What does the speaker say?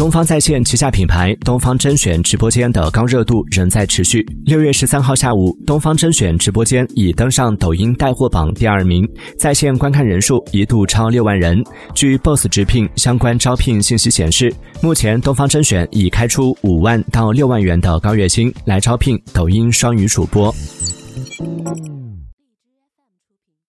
东方在线旗下品牌东方甄选直播间的高热度仍在持续。六月十三号下午东方甄选直播间已登上抖音带货榜第二名。在线观看人数一度超六万人。据 boss 直聘相关招聘信息显示目前东方甄选已开出五万到六万元的高月薪来招聘抖音双语主播。